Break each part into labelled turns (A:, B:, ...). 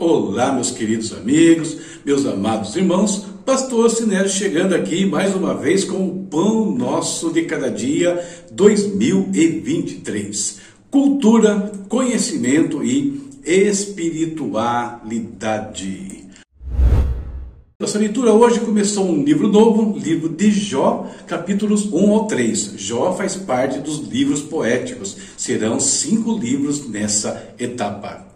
A: Olá, meus queridos amigos, meus amados irmãos, Pastor Sinélio chegando aqui mais uma vez com o Pão Nosso de Cada Dia 2023. Cultura, conhecimento e espiritualidade. Nossa leitura hoje começou um livro novo, livro de Jó, capítulos 1 ao 3. Jó faz parte dos livros poéticos. Serão cinco livros nessa etapa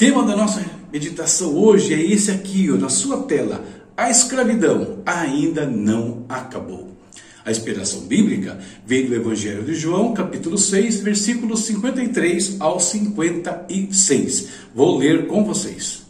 A: tema da nossa meditação hoje é esse aqui, ó, na sua tela. A escravidão ainda não acabou. A inspiração bíblica vem do Evangelho de João, capítulo 6, versículos 53 ao 56. Vou ler com vocês.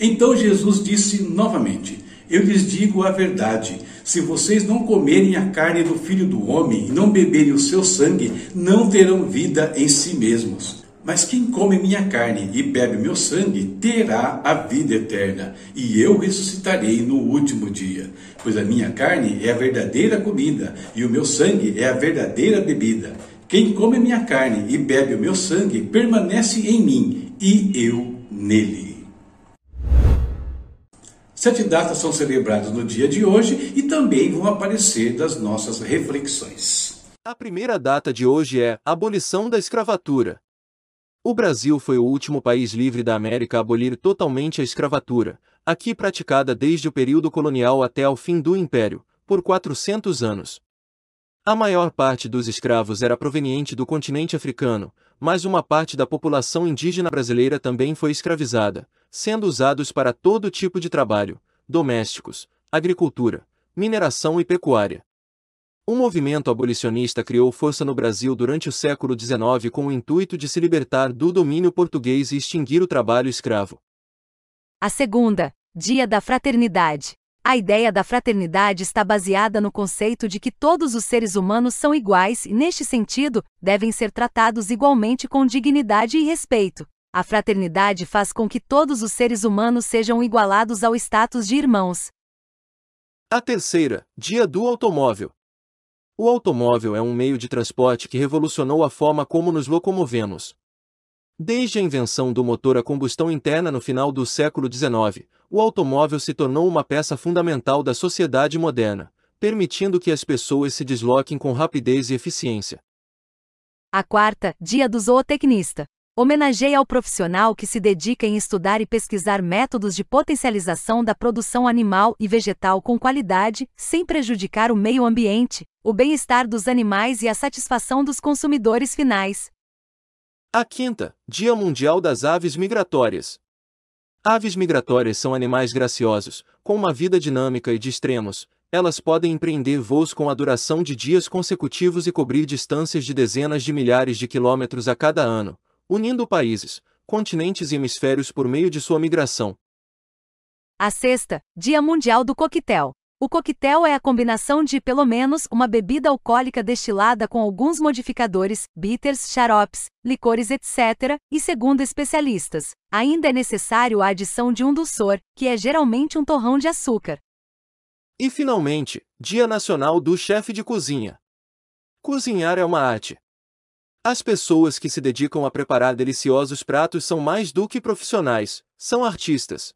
A: Então Jesus disse novamente: Eu lhes digo a verdade. Se vocês não comerem a carne do filho do homem e não beberem o seu sangue, não terão vida em si mesmos. Mas quem come minha carne e bebe meu sangue terá a vida eterna, e eu ressuscitarei no último dia. Pois a minha carne é a verdadeira comida, e o meu sangue é a verdadeira bebida. Quem come minha carne e bebe o meu sangue permanece em mim, e eu nele. Sete datas são celebradas no dia de hoje e também vão aparecer das nossas reflexões.
B: A primeira data de hoje é abolição da escravatura. O Brasil foi o último país livre da América a abolir totalmente a escravatura, aqui praticada desde o período colonial até ao fim do Império, por 400 anos. A maior parte dos escravos era proveniente do continente africano, mas uma parte da população indígena brasileira também foi escravizada, sendo usados para todo tipo de trabalho, domésticos, agricultura, mineração e pecuária. O movimento abolicionista criou força no Brasil durante o século XIX com o intuito de se libertar do domínio português e extinguir o trabalho escravo.
C: A segunda, Dia da Fraternidade. A ideia da fraternidade está baseada no conceito de que todos os seres humanos são iguais e, neste sentido, devem ser tratados igualmente com dignidade e respeito. A fraternidade faz com que todos os seres humanos sejam igualados ao status de irmãos.
B: A terceira, Dia do Automóvel. O automóvel é um meio de transporte que revolucionou a forma como nos locomovemos. Desde a invenção do motor a combustão interna no final do século XIX, o automóvel se tornou uma peça fundamental da sociedade moderna, permitindo que as pessoas se desloquem com rapidez e eficiência.
C: A quarta, Dia do Zootecnista. Homenageia ao profissional que se dedica em estudar e pesquisar métodos de potencialização da produção animal e vegetal com qualidade, sem prejudicar o meio ambiente, o bem-estar dos animais e a satisfação dos consumidores finais.
B: A quinta, Dia Mundial das Aves Migratórias. Aves migratórias são animais graciosos, com uma vida dinâmica e de extremos. Elas podem empreender voos com a duração de dias consecutivos e cobrir distâncias de dezenas de milhares de quilômetros a cada ano, unindo países, continentes e hemisférios por meio de sua migração.
C: A sexta, Dia Mundial do Coquetel. O coquetel é a combinação de, pelo menos, uma bebida alcoólica destilada com alguns modificadores, bitters, xaropes, licores, etc., e segundo especialistas, ainda é necessário a adição de um doçor, que é geralmente um torrão de açúcar.
B: E finalmente, Dia Nacional do Chefe de Cozinha. Cozinhar é uma arte. As pessoas que se dedicam a preparar deliciosos pratos são mais do que profissionais, são artistas.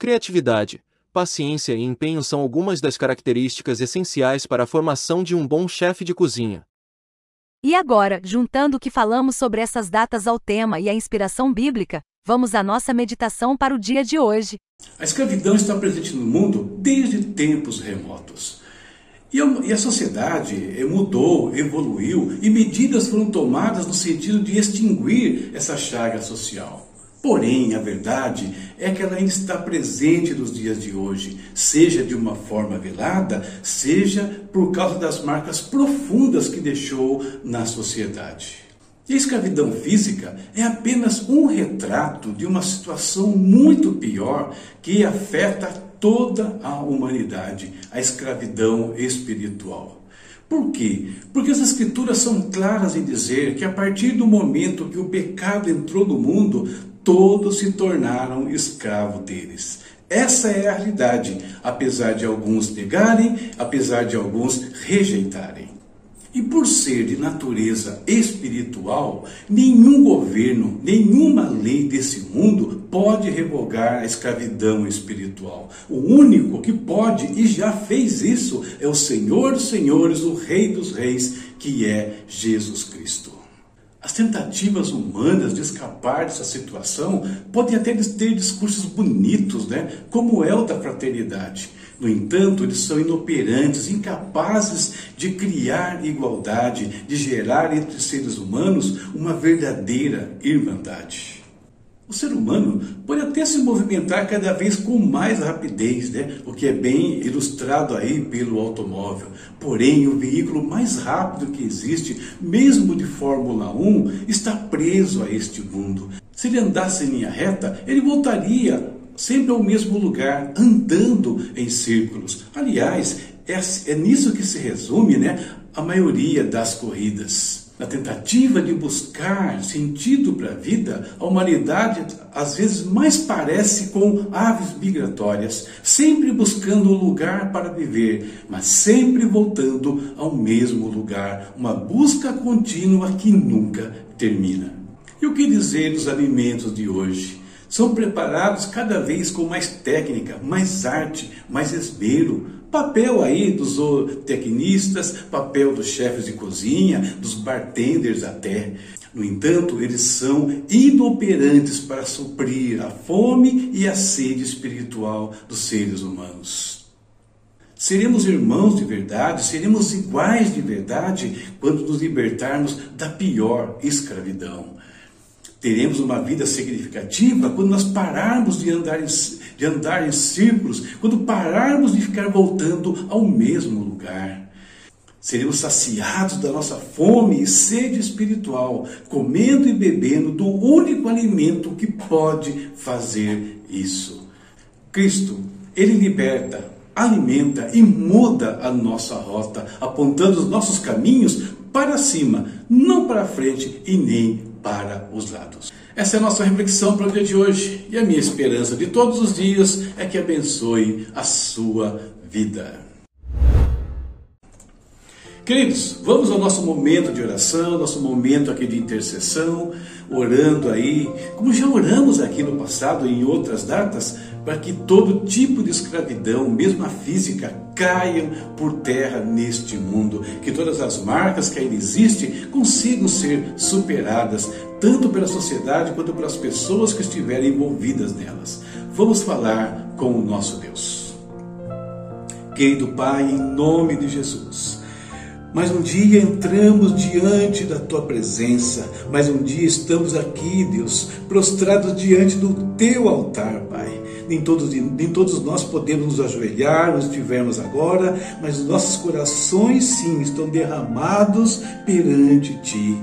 B: Criatividade, paciência e empenho são algumas das características essenciais para a formação de um bom chefe de cozinha.
C: E agora, juntando o que falamos sobre essas datas ao tema e a inspiração bíblica, vamos à nossa meditação para o dia de hoje.
A: A escravidão está presente no mundo desde tempos remotos. E a sociedade eh, mudou, evoluiu e medidas foram tomadas no sentido de extinguir essa chaga social. Porém, a verdade é que ela ainda está presente nos dias de hoje, seja de uma forma velada, seja por causa das marcas profundas que deixou na sociedade. E a escravidão física é apenas um retrato de uma situação muito pior que afeta toda a humanidade, a escravidão espiritual. Por quê? Porque as Escrituras são claras em dizer que a partir do momento que o pecado entrou no mundo, todos se tornaram escravos deles. Essa é a realidade, apesar de alguns negarem, apesar de alguns rejeitarem. E por ser de natureza espiritual, nenhum governo, nenhuma lei desse mundo pode revogar a escravidão espiritual. O único que pode e já fez isso é o Senhor dos Senhores, o Rei dos Reis, que é Jesus Cristo. As tentativas humanas de escapar dessa situação podem até ter discursos bonitos, né? como é o da fraternidade. No entanto, eles são inoperantes, incapazes de criar igualdade, de gerar entre seres humanos uma verdadeira irmandade. O ser humano pode até se movimentar cada vez com mais rapidez, né? o que é bem ilustrado aí pelo automóvel. Porém, o veículo mais rápido que existe, mesmo de Fórmula 1, está preso a este mundo. Se ele andasse em linha reta, ele voltaria sempre ao mesmo lugar, andando em círculos. Aliás, é, é nisso que se resume né, a maioria das corridas. Na tentativa de buscar sentido para a vida, a humanidade às vezes mais parece com aves migratórias, sempre buscando um lugar para viver, mas sempre voltando ao mesmo lugar, uma busca contínua que nunca termina. E o que dizer dos alimentos de hoje? São preparados cada vez com mais técnica, mais arte, mais esmero, Papel aí dos zootecnistas, papel dos chefes de cozinha, dos bartenders até. No entanto, eles são inoperantes para suprir a fome e a sede espiritual dos seres humanos. Seremos irmãos de verdade, seremos iguais de verdade quando nos libertarmos da pior escravidão. Teremos uma vida significativa quando nós pararmos de andar em, de andar em círculos, quando pararmos de ficar voltando ao mesmo lugar. Seremos saciados da nossa fome e sede espiritual, comendo e bebendo do único alimento que pode fazer isso. Cristo, Ele liberta, alimenta e muda a nossa rota, apontando os nossos caminhos para cima, não para frente e nem para os lados. Essa é a nossa reflexão para o dia de hoje e a minha esperança de todos os dias é que abençoe a sua vida. Queridos, vamos ao nosso momento de oração, nosso momento aqui de intercessão, orando aí, como já oramos aqui no passado em outras datas, para que todo tipo de escravidão, mesmo a física, caiam por terra neste mundo, que todas as marcas que ainda existem consigam ser superadas, tanto pela sociedade quanto pelas pessoas que estiverem envolvidas nelas. Vamos falar com o nosso Deus. Querido Pai, em nome de Jesus, mais um dia entramos diante da tua presença, mais um dia estamos aqui, Deus, prostrados diante do teu altar, Pai nem todos, nem todos nós podemos nos ajoelhar, nos estivermos agora, mas os nossos corações sim estão derramados perante Ti.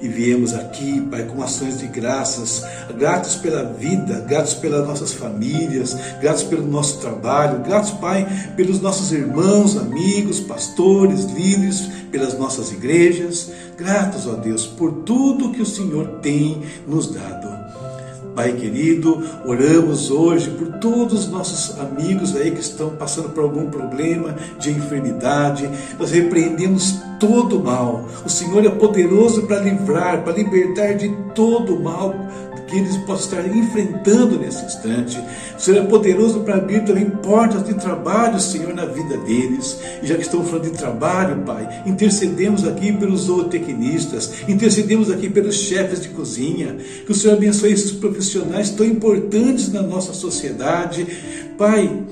A: E viemos aqui, Pai, com ações de graças, gratos pela vida, gratos pelas nossas famílias, gratos pelo nosso trabalho, gratos, Pai, pelos nossos irmãos, amigos, pastores, líderes, pelas nossas igrejas, gratos, ó Deus, por tudo que o Senhor tem nos dado. Pai querido, oramos hoje por todos os nossos amigos aí que estão passando por algum problema de enfermidade. Nós repreendemos todo mal. O Senhor é poderoso para livrar, para libertar de todo mal que eles possam estar enfrentando nesse instante. O Senhor é poderoso para abrir também portas de trabalho, Senhor, na vida deles. E já que estamos falando de trabalho, Pai, intercedemos aqui pelos zootecnistas, intercedemos aqui pelos chefes de cozinha, que o Senhor abençoe esses profissionais tão importantes na nossa sociedade. Pai,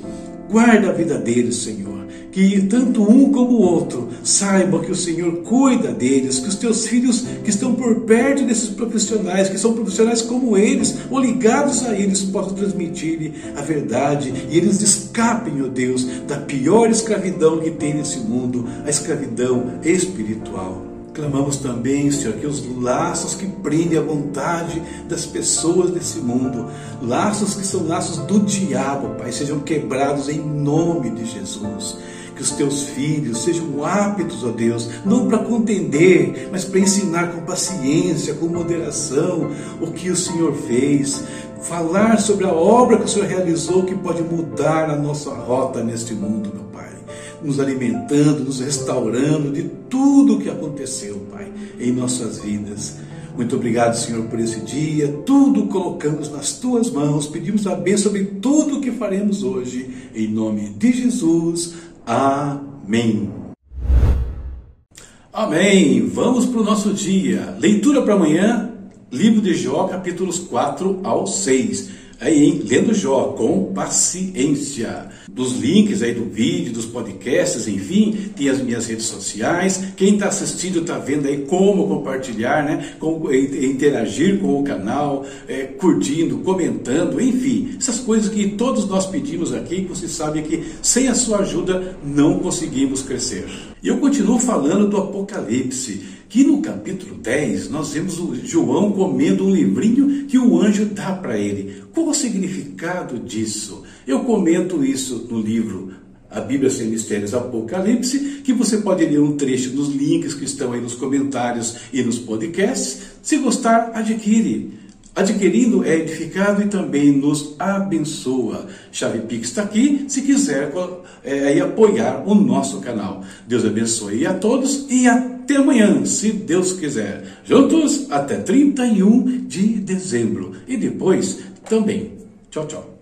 A: guarda a vida deles, Senhor que tanto um como o outro saibam que o Senhor cuida deles, que os teus filhos que estão por perto desses profissionais, que são profissionais como eles, ou ligados a eles, possam transmitir a verdade e eles escapem, ó oh Deus, da pior escravidão que tem nesse mundo, a escravidão espiritual. Clamamos também, Senhor, que os laços que prendem a vontade das pessoas desse mundo, laços que são laços do diabo, Pai, sejam quebrados em nome de Jesus que os teus filhos sejam aptos, ó Deus, não para contender, mas para ensinar com paciência, com moderação o que o Senhor fez. Falar sobre a obra que o Senhor realizou que pode mudar a nossa rota neste mundo, meu Pai. Nos alimentando, nos restaurando de tudo o que aconteceu, Pai, em nossas vidas. Muito obrigado, Senhor, por esse dia. Tudo colocamos nas tuas mãos. Pedimos a bênção sobre tudo o que faremos hoje. Em nome de Jesus. Amém. Amém. Vamos para o nosso dia. Leitura para amanhã, livro de Jó, capítulos 4 ao 6 aí, hein? Lendo Jó, com paciência. Dos links aí do vídeo, dos podcasts, enfim, tem as minhas redes sociais. Quem está assistindo está vendo aí como compartilhar, né? Como interagir com o canal, é, curtindo, comentando, enfim, essas coisas que todos nós pedimos aqui, que você sabe que sem a sua ajuda não conseguimos crescer. E eu continuo falando do Apocalipse que no capítulo 10 nós vemos o João comendo um livrinho que o anjo dá para ele. Qual o significado disso? Eu comento isso no livro A Bíblia Sem Mistérios Apocalipse, que você pode ler um trecho nos links que estão aí nos comentários e nos podcasts. Se gostar, adquire. Adquirindo é edificado e também nos abençoa. Chave Pix está aqui, se quiser é, apoiar o nosso canal. Deus abençoe a todos e até amanhã, se Deus quiser. Juntos até 31 de dezembro. E depois também. Tchau, tchau.